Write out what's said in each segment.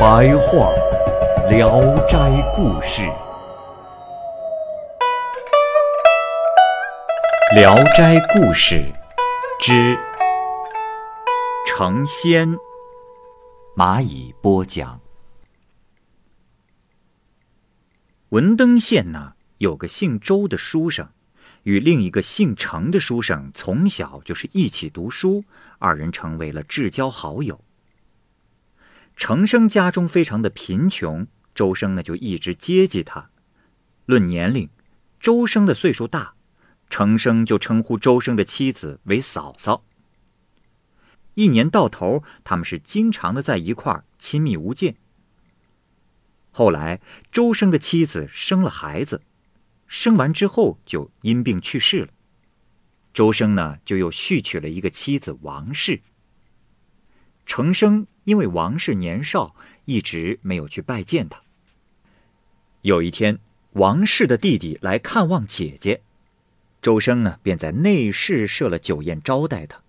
白话《聊斋故事》，《聊斋故事》之成仙。蚂蚁播讲。文登县呢，有个姓周的书生，与另一个姓程的书生从小就是一起读书，二人成为了至交好友。程生家中非常的贫穷，周生呢就一直接济他。论年龄，周生的岁数大，程生就称呼周生的妻子为嫂嫂。一年到头，他们是经常的在一块儿，亲密无间。后来，周生的妻子生了孩子，生完之后就因病去世了。周生呢，就又续娶了一个妻子王氏。程生因为王氏年少，一直没有去拜见他。有一天，王氏的弟弟来看望姐姐，周生呢便在内室设了酒宴招待他。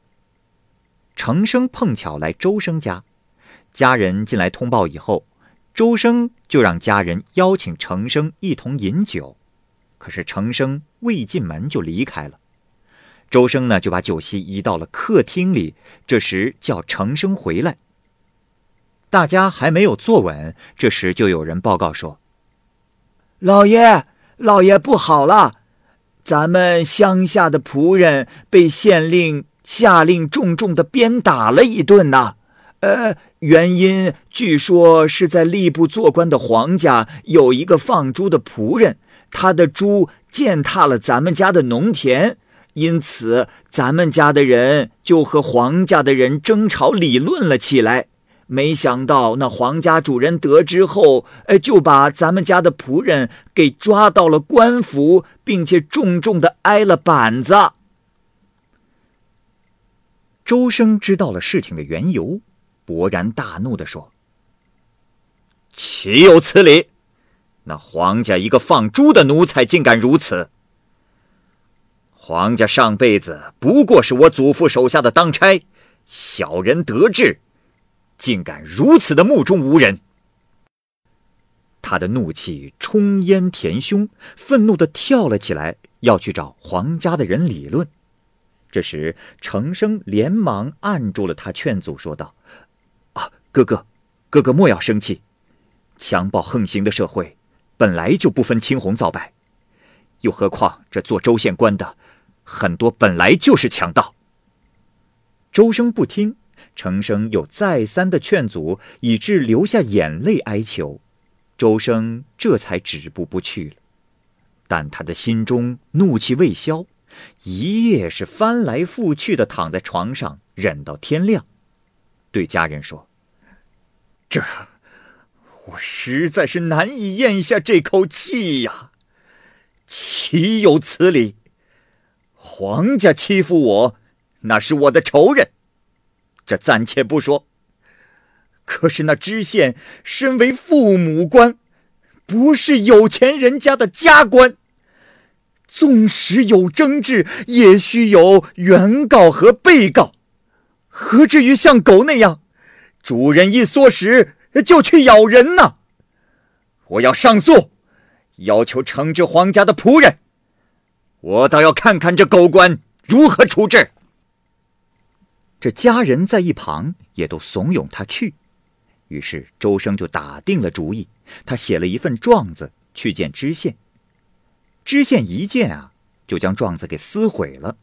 程生碰巧来周生家，家人进来通报以后。周生就让家人邀请程生一同饮酒，可是程生未进门就离开了。周生呢就把酒席移到了客厅里，这时叫程生回来。大家还没有坐稳，这时就有人报告说：“老爷，老爷不好了，咱们乡下的仆人被县令下令重重的鞭打了一顿呐。”呃，原因据说是在吏部做官的皇家有一个放猪的仆人，他的猪践踏了咱们家的农田，因此咱们家的人就和皇家的人争吵理论了起来。没想到那皇家主人得知后，呃，就把咱们家的仆人给抓到了官府，并且重重的挨了板子。周生知道了事情的缘由。勃然大怒地说：“岂有此理！那皇家一个放猪的奴才，竟敢如此！皇家上辈子不过是我祖父手下的当差，小人得志，竟敢如此的目中无人！”他的怒气冲烟填胸，愤怒的跳了起来，要去找皇家的人理论。这时，程生连忙按住了他，劝阻说道。啊哥哥，哥哥莫要生气。强暴横行的社会，本来就不分青红皂白，又何况这做州县官的，很多本来就是强盗。周生不听，程生又再三的劝阻，以致流下眼泪哀求。周生这才止步不去了。但他的心中怒气未消，一夜是翻来覆去的躺在床上，忍到天亮，对家人说。这，我实在是难以咽下这口气呀！岂有此理！皇家欺负我，那是我的仇人，这暂且不说。可是那知县身为父母官，不是有钱人家的家官，纵使有争执，也需有原告和被告，何至于像狗那样？主人一唆使就去咬人呢！我要上诉，要求惩治皇家的仆人。我倒要看看这狗官如何处置。这家人在一旁也都怂恿他去，于是周生就打定了主意，他写了一份状子去见知县。知县一见啊，就将状子给撕毁了。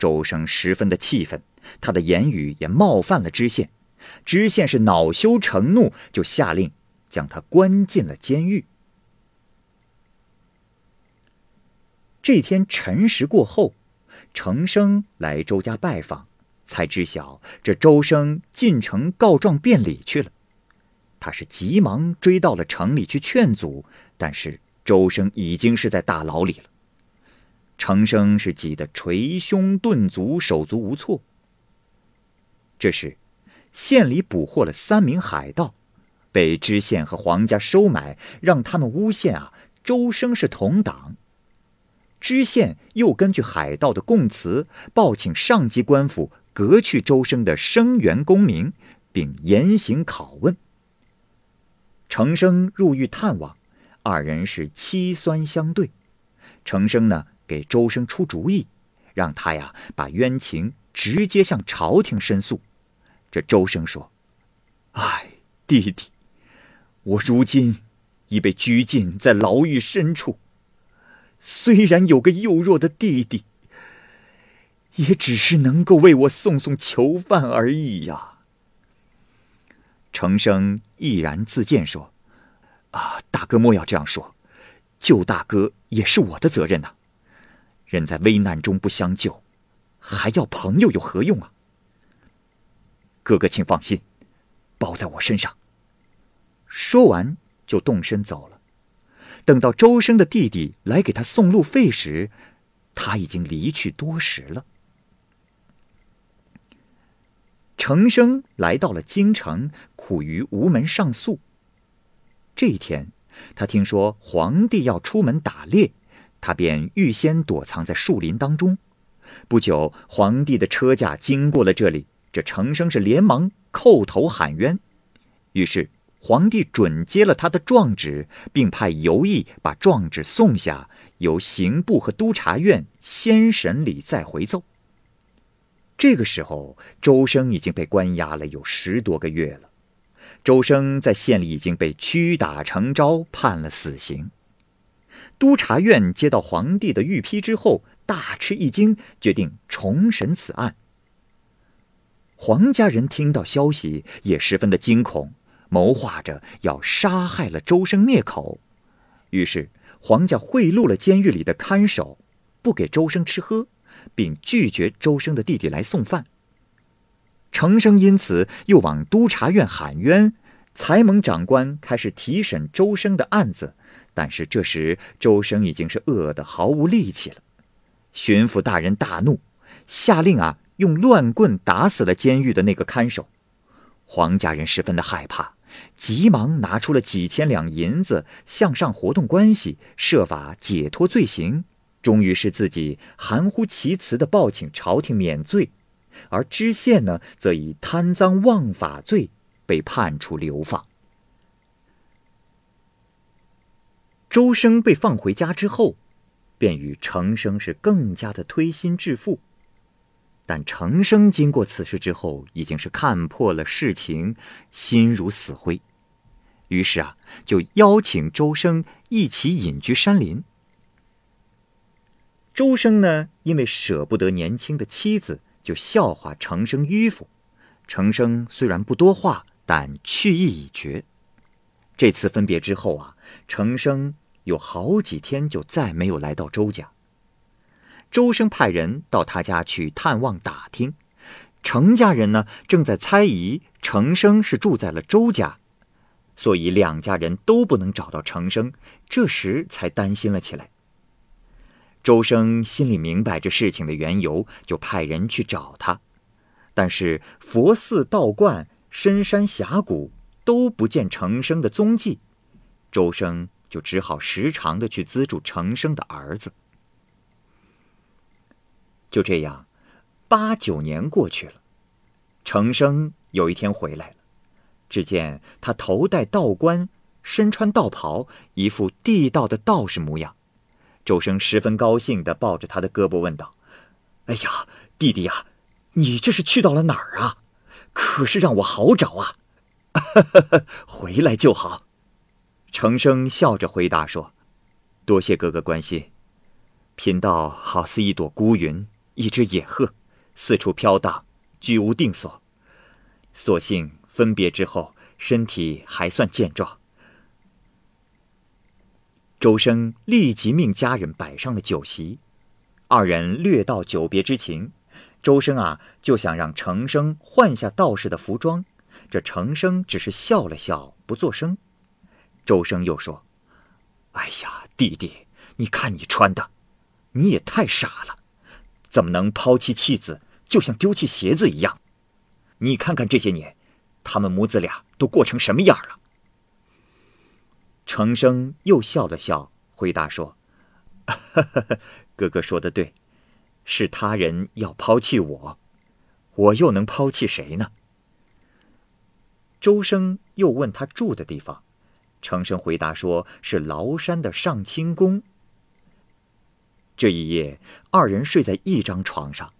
周生十分的气愤，他的言语也冒犯了知县。知县是恼羞成怒，就下令将他关进了监狱。这天辰时过后，程生来周家拜访，才知晓这周生进城告状辩理去了。他是急忙追到了城里去劝阻，但是周生已经是在大牢里了。程生是急得捶胸顿足，手足无措。这时，县里捕获了三名海盗，被知县和黄家收买，让他们诬陷啊周生是同党。知县又根据海盗的供词，报请上级官府革去周生的生源功名，并严刑拷问。程生入狱探望，二人是凄酸相对。程生呢？给周生出主意，让他呀把冤情直接向朝廷申诉。这周生说：“哎，弟弟，我如今已被拘禁在牢狱深处，虽然有个幼弱的弟弟，也只是能够为我送送囚犯而已呀。”程生毅然自荐说：“啊，大哥莫要这样说，救大哥也是我的责任呐。”人在危难中不相救，还要朋友有何用啊？哥哥，请放心，包在我身上。说完，就动身走了。等到周生的弟弟来给他送路费时，他已经离去多时了。程生来到了京城，苦于无门上诉。这一天，他听说皇帝要出门打猎。他便预先躲藏在树林当中。不久，皇帝的车驾经过了这里，这程生是连忙叩头喊冤。于是，皇帝准接了他的状纸，并派游役把状纸送下，由刑部和督察院先审理再回奏。这个时候，周生已经被关押了有十多个月了。周生在县里已经被屈打成招，判了死刑。督察院接到皇帝的御批之后，大吃一惊，决定重审此案。黄家人听到消息也十分的惊恐，谋划着要杀害了周生灭口。于是黄家贿赂了监狱里的看守，不给周生吃喝，并拒绝周生的弟弟来送饭。程生因此又往督察院喊冤，才蒙长官开始提审周生的案子。但是这时，周生已经是饿得毫无力气了。巡抚大人大怒，下令啊，用乱棍打死了监狱的那个看守。黄家人十分的害怕，急忙拿出了几千两银子，向上活动关系，设法解脱罪行。终于是自己含糊其辞的报请朝廷免罪，而知县呢，则以贪赃枉法罪被判处流放。周生被放回家之后，便与程生是更加的推心置腹。但程生经过此事之后，已经是看破了事情，心如死灰。于是啊，就邀请周生一起隐居山林。周生呢，因为舍不得年轻的妻子，就笑话程生迂腐。程生虽然不多话，但去意已决。这次分别之后啊，程生。有好几天就再没有来到周家。周生派人到他家去探望打听，程家人呢正在猜疑程生是住在了周家，所以两家人都不能找到程生，这时才担心了起来。周生心里明白这事情的缘由，就派人去找他，但是佛寺、道观、深山峡谷都不见程生的踪迹，周生。就只好时常的去资助程生的儿子。就这样，八九年过去了，程生有一天回来了，只见他头戴道冠，身穿道袍，一副地道的道士模样。周生十分高兴的抱着他的胳膊问道：“哎呀，弟弟呀，你这是去到了哪儿啊？可是让我好找啊！回来就好。”程生笑着回答说：“多谢哥哥关心。贫道好似一朵孤云，一只野鹤，四处飘荡，居无定所。所幸分别之后，身体还算健壮。”周生立即命家人摆上了酒席，二人略道久别之情。周生啊，就想让程生换下道士的服装，这程生只是笑了笑，不作声。周生又说：“哎呀，弟弟，你看你穿的，你也太傻了，怎么能抛弃妻子，就像丢弃鞋子一样？你看看这些年，他们母子俩都过成什么样了？”程生又笑了笑，回答说：“ 哥哥说的对，是他人要抛弃我，我又能抛弃谁呢？”周生又问他住的地方，程生回答说是崂山的上清宫。这一夜，二人睡在一张床上，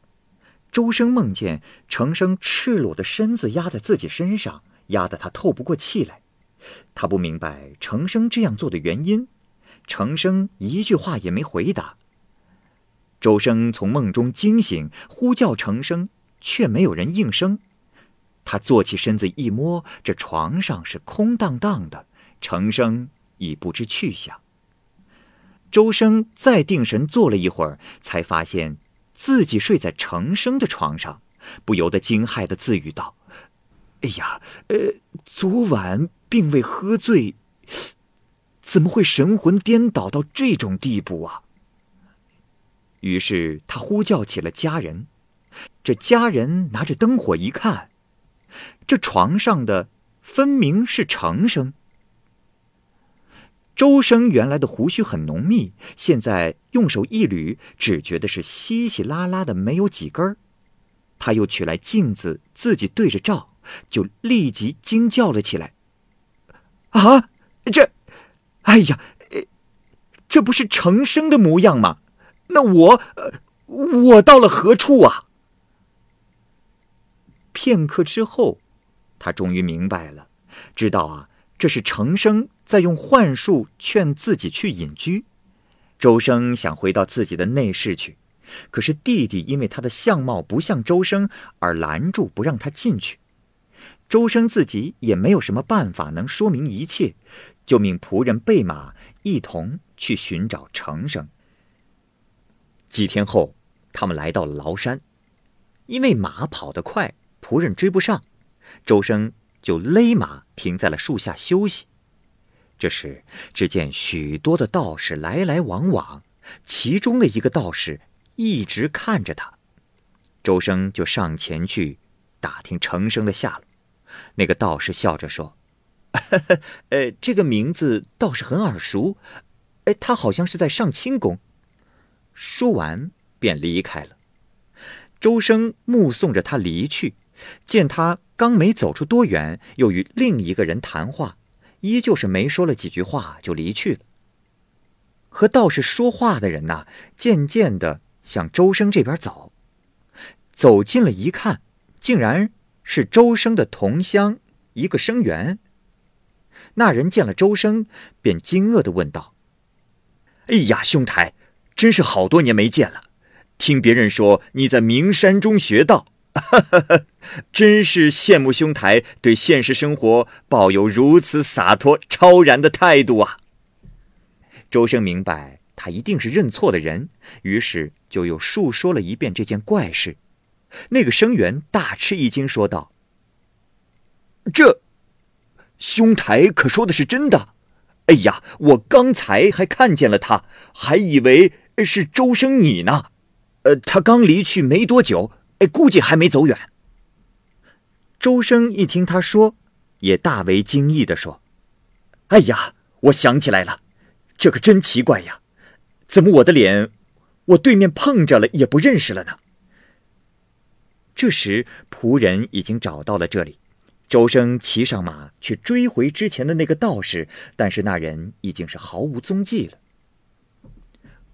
周生梦见程生赤裸的身子压在自己身上，压得他透不过气来。他不明白程生这样做的原因，程生一句话也没回答。周生从梦中惊醒，呼叫程生，却没有人应声。他坐起身子一摸，这床上是空荡荡的，程生已不知去向。周生再定神坐了一会儿，才发现自己睡在程生的床上，不由得惊骇的自语道：“哎呀，呃，昨晚……”并未喝醉，怎么会神魂颠倒到这种地步啊？于是他呼叫起了家人，这家人拿着灯火一看，这床上的分明是程生。周生原来的胡须很浓密，现在用手一捋，只觉得是稀稀拉拉的，没有几根儿。他又取来镜子，自己对着照，就立即惊叫了起来。啊，这，哎呀，这不是程生的模样吗？那我，我到了何处啊？片刻之后，他终于明白了，知道啊，这是程生在用幻术劝自己去隐居。周生想回到自己的内室去，可是弟弟因为他的相貌不像周生而拦住不让他进去。周生自己也没有什么办法能说明一切，就命仆人备马一同去寻找程生。几天后，他们来到了崂山，因为马跑得快，仆人追不上，周生就勒马停在了树下休息。这时，只见许多的道士来来往往，其中的一个道士一直看着他，周生就上前去打听程生的下落。那个道士笑着说：“呃，这个名字倒是很耳熟，哎，他好像是在上清宫。”说完便离开了。周生目送着他离去，见他刚没走出多远，又与另一个人谈话，依旧是没说了几句话就离去了。和道士说话的人呐，渐渐的向周生这边走，走近了一看，竟然。是周生的同乡，一个生员。那人见了周生，便惊愕的问道：“哎呀，兄台，真是好多年没见了。听别人说你在名山中学道，真是羡慕兄台对现实生活抱有如此洒脱超然的态度啊。”周生明白他一定是认错的人，于是就又述说了一遍这件怪事。那个生员大吃一惊，说道：“这，兄台可说的是真的？哎呀，我刚才还看见了他，还以为是周生你呢。呃，他刚离去没多久，哎，估计还没走远。”周生一听他说，也大为惊异的说：“哎呀，我想起来了，这可真奇怪呀，怎么我的脸，我对面碰着了也不认识了呢？”这时，仆人已经找到了这里。周生骑上马去追回之前的那个道士，但是那人已经是毫无踪迹了。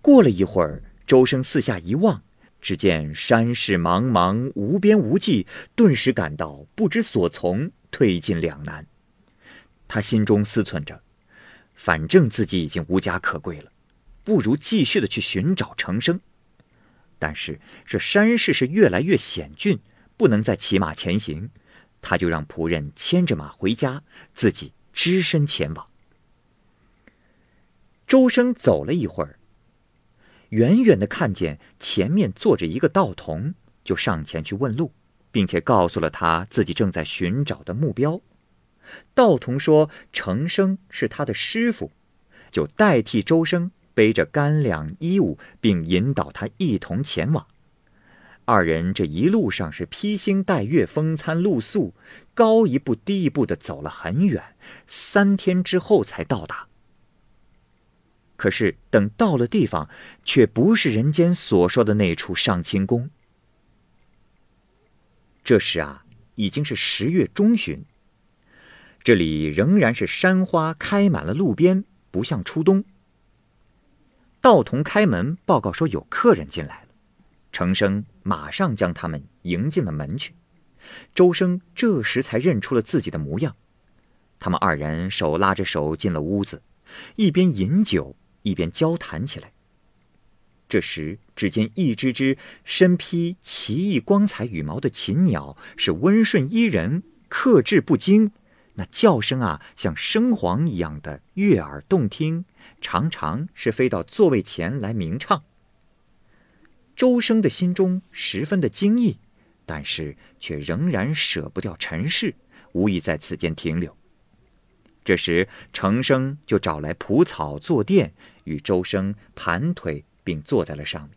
过了一会儿，周生四下一望，只见山势茫茫，无边无际，顿时感到不知所从，退进两难。他心中思忖着：反正自己已经无家可归了，不如继续的去寻找程生。但是这山势是越来越险峻，不能再骑马前行，他就让仆人牵着马回家，自己只身前往。周生走了一会儿，远远的看见前面坐着一个道童，就上前去问路，并且告诉了他自己正在寻找的目标。道童说：“程生是他的师傅，就代替周生背着干粮衣物，并引导他一同前往。”二人这一路上是披星戴月、风餐露宿，高一步低一步的走了很远，三天之后才到达。可是等到了地方，却不是人间所说的那处上清宫。这时啊，已经是十月中旬，这里仍然是山花开满了路边，不像初冬。道童开门报告说有客人进来了，程生马上将他们迎进了门去。周生这时才认出了自己的模样，他们二人手拉着手进了屋子，一边饮酒。一边交谈起来。这时，只见一只只身披奇异光彩羽毛的禽鸟，是温顺依人，克制不惊。那叫声啊，像笙簧一样的悦耳动听，常常是飞到座位前来鸣唱。周生的心中十分的惊异，但是却仍然舍不掉尘世，无意在此间停留。这时，程生就找来蒲草坐垫，与周生盘腿，并坐在了上面。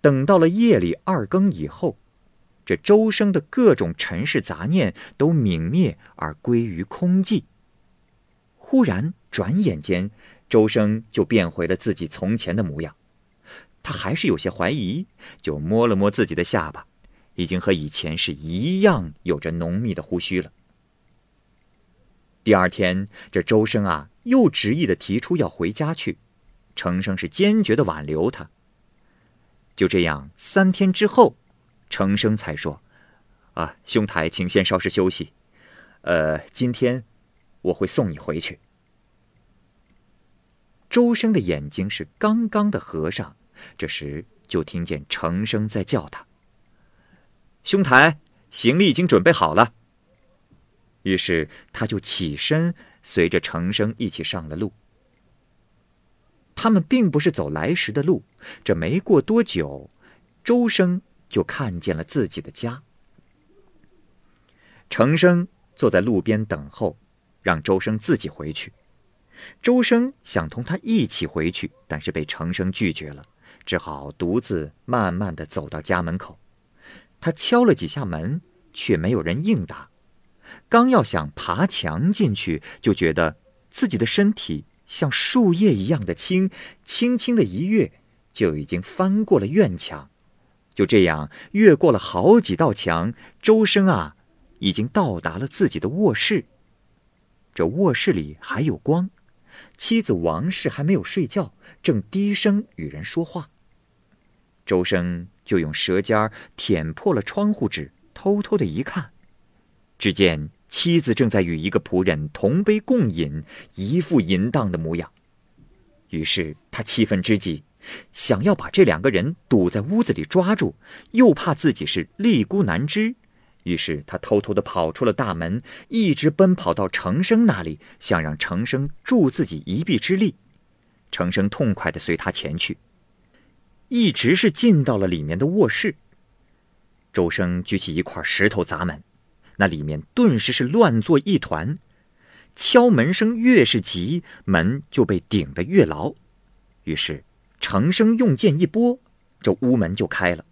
等到了夜里二更以后，这周生的各种尘世杂念都泯灭而归于空寂。忽然，转眼间，周生就变回了自己从前的模样。他还是有些怀疑，就摸了摸自己的下巴，已经和以前是一样，有着浓密的胡须了。第二天，这周生啊，又执意的提出要回家去，程生是坚决的挽留他。就这样，三天之后，程生才说：“啊，兄台，请先稍事休息。呃，今天我会送你回去。”周生的眼睛是刚刚的合上，这时就听见程生在叫他：“兄台，行李已经准备好了。”于是他就起身，随着程生一起上了路。他们并不是走来时的路，这没过多久，周生就看见了自己的家。程生坐在路边等候，让周生自己回去。周生想同他一起回去，但是被程生拒绝了，只好独自慢慢的走到家门口。他敲了几下门，却没有人应答。刚要想爬墙进去，就觉得自己的身体像树叶一样的轻，轻轻的一跃，就已经翻过了院墙。就这样越过了好几道墙，周生啊，已经到达了自己的卧室。这卧室里还有光，妻子王氏还没有睡觉，正低声与人说话。周生就用舌尖舔破了窗户纸，偷偷的一看，只见。妻子正在与一个仆人同杯共饮，一副淫荡的模样。于是他气愤之极，想要把这两个人堵在屋子里抓住，又怕自己是立孤难支，于是他偷偷的跑出了大门，一直奔跑到程生那里，想让程生助自己一臂之力。程生痛快的随他前去，一直是进到了里面的卧室。周生举起一块石头砸门。那里面顿时是乱作一团，敲门声越是急，门就被顶得越牢。于是程生用剑一拨，这屋门就开了。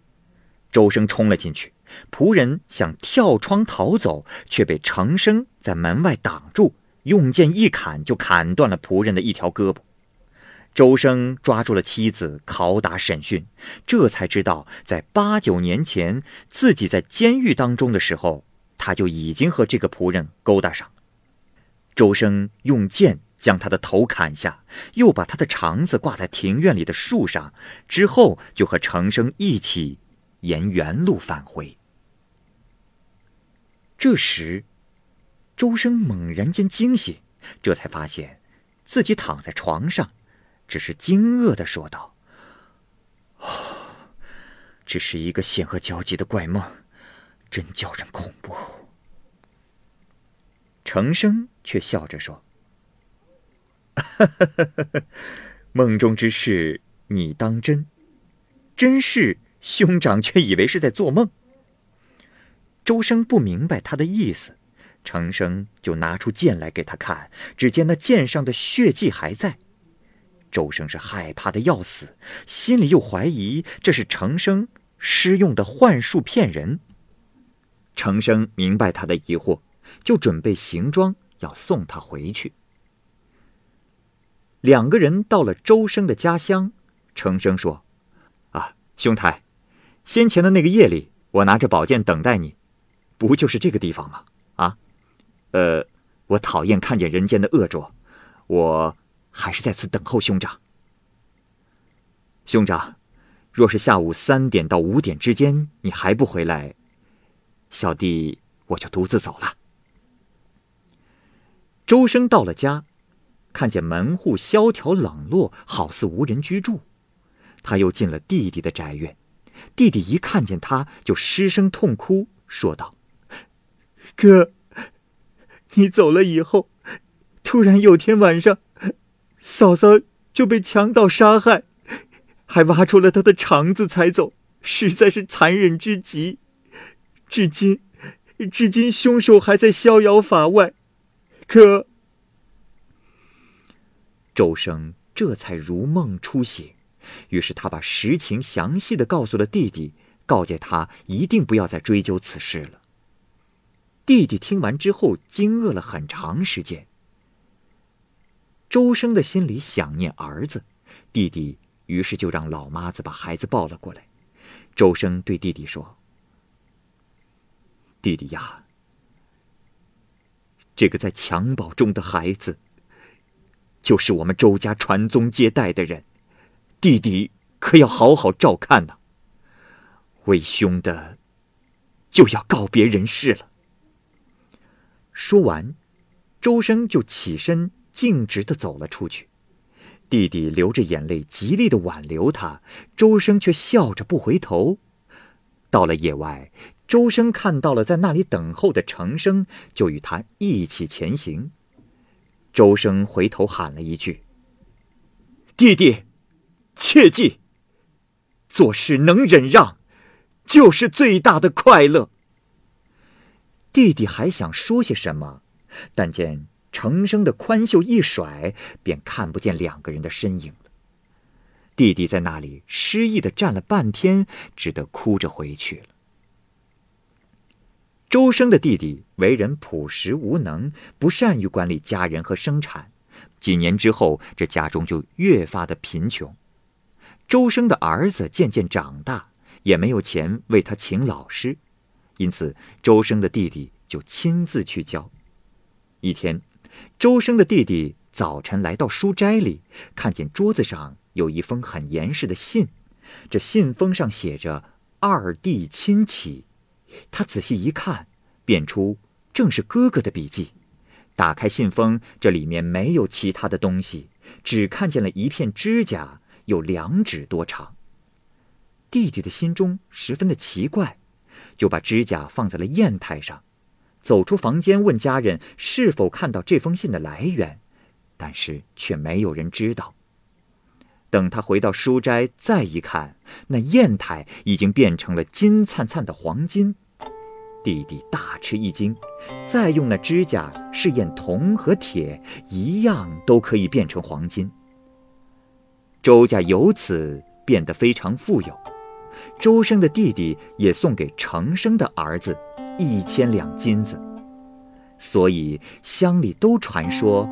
周生冲了进去，仆人想跳窗逃走，却被程生在门外挡住，用剑一砍，就砍断了仆人的一条胳膊。周生抓住了妻子，拷打审讯，这才知道，在八九年前自己在监狱当中的时候。他就已经和这个仆人勾搭上。周生用剑将他的头砍下，又把他的肠子挂在庭院里的树上，之后就和程生一起沿原路返回。这时，周生猛然间惊醒，这才发现自己躺在床上，只是惊愕的说道：“哦，这是一个险恶交集的怪梦。”真叫人恐怖。程生却笑着说：“ 梦中之事你当真，真是兄长却以为是在做梦。周生不明白他的意思，程生就拿出剑来给他看，只见那剑上的血迹还在。周生是害怕的要死，心里又怀疑这是程生施用的幻术骗人。程生明白他的疑惑，就准备行装要送他回去。两个人到了周生的家乡，程生说：“啊，兄台，先前的那个夜里，我拿着宝剑等待你，不就是这个地方吗？啊，呃，我讨厌看见人间的恶浊，我。”还是在此等候兄长。兄长，若是下午三点到五点之间你还不回来，小弟我就独自走了。周生到了家，看见门户萧条冷落，好似无人居住。他又进了弟弟的宅院，弟弟一看见他就失声痛哭，说道：“哥，你走了以后，突然有天晚上。”嫂嫂就被强盗杀害，还挖出了他的肠子才走，实在是残忍之极。至今，至今凶手还在逍遥法外。可周生这才如梦初醒，于是他把实情详细的告诉了弟弟，告诫他一定不要再追究此事了。弟弟听完之后，惊愕了很长时间。周生的心里想念儿子，弟弟于是就让老妈子把孩子抱了过来。周生对弟弟说：“弟弟呀，这个在襁褓中的孩子，就是我们周家传宗接代的人，弟弟可要好好照看呐。为兄的，就要告别人世了。”说完，周生就起身。径直的走了出去，弟弟流着眼泪，极力的挽留他。周生却笑着不回头。到了野外，周生看到了在那里等候的程生，就与他一起前行。周生回头喊了一句：“弟弟，切记，做事能忍让，就是最大的快乐。”弟弟还想说些什么，但见。程生的宽袖一甩，便看不见两个人的身影。弟弟在那里失意的站了半天，只得哭着回去了。周生的弟弟为人朴实无能，不善于管理家人和生产，几年之后，这家中就越发的贫穷。周生的儿子渐渐长大，也没有钱为他请老师，因此周生的弟弟就亲自去教。一天。周生的弟弟早晨来到书斋里，看见桌子上有一封很严实的信，这信封上写着“二弟亲启”。他仔细一看，辨出正是哥哥的笔迹。打开信封，这里面没有其他的东西，只看见了一片指甲，有两指多长。弟弟的心中十分的奇怪，就把指甲放在了砚台上。走出房间，问家人是否看到这封信的来源，但是却没有人知道。等他回到书斋，再一看，那砚台已经变成了金灿灿的黄金。弟弟大吃一惊，再用那指甲试验铜和铁，一样都可以变成黄金。周家由此变得非常富有。周生的弟弟也送给程生的儿子。一千两金子，所以乡里都传说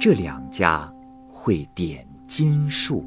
这两家会点金术。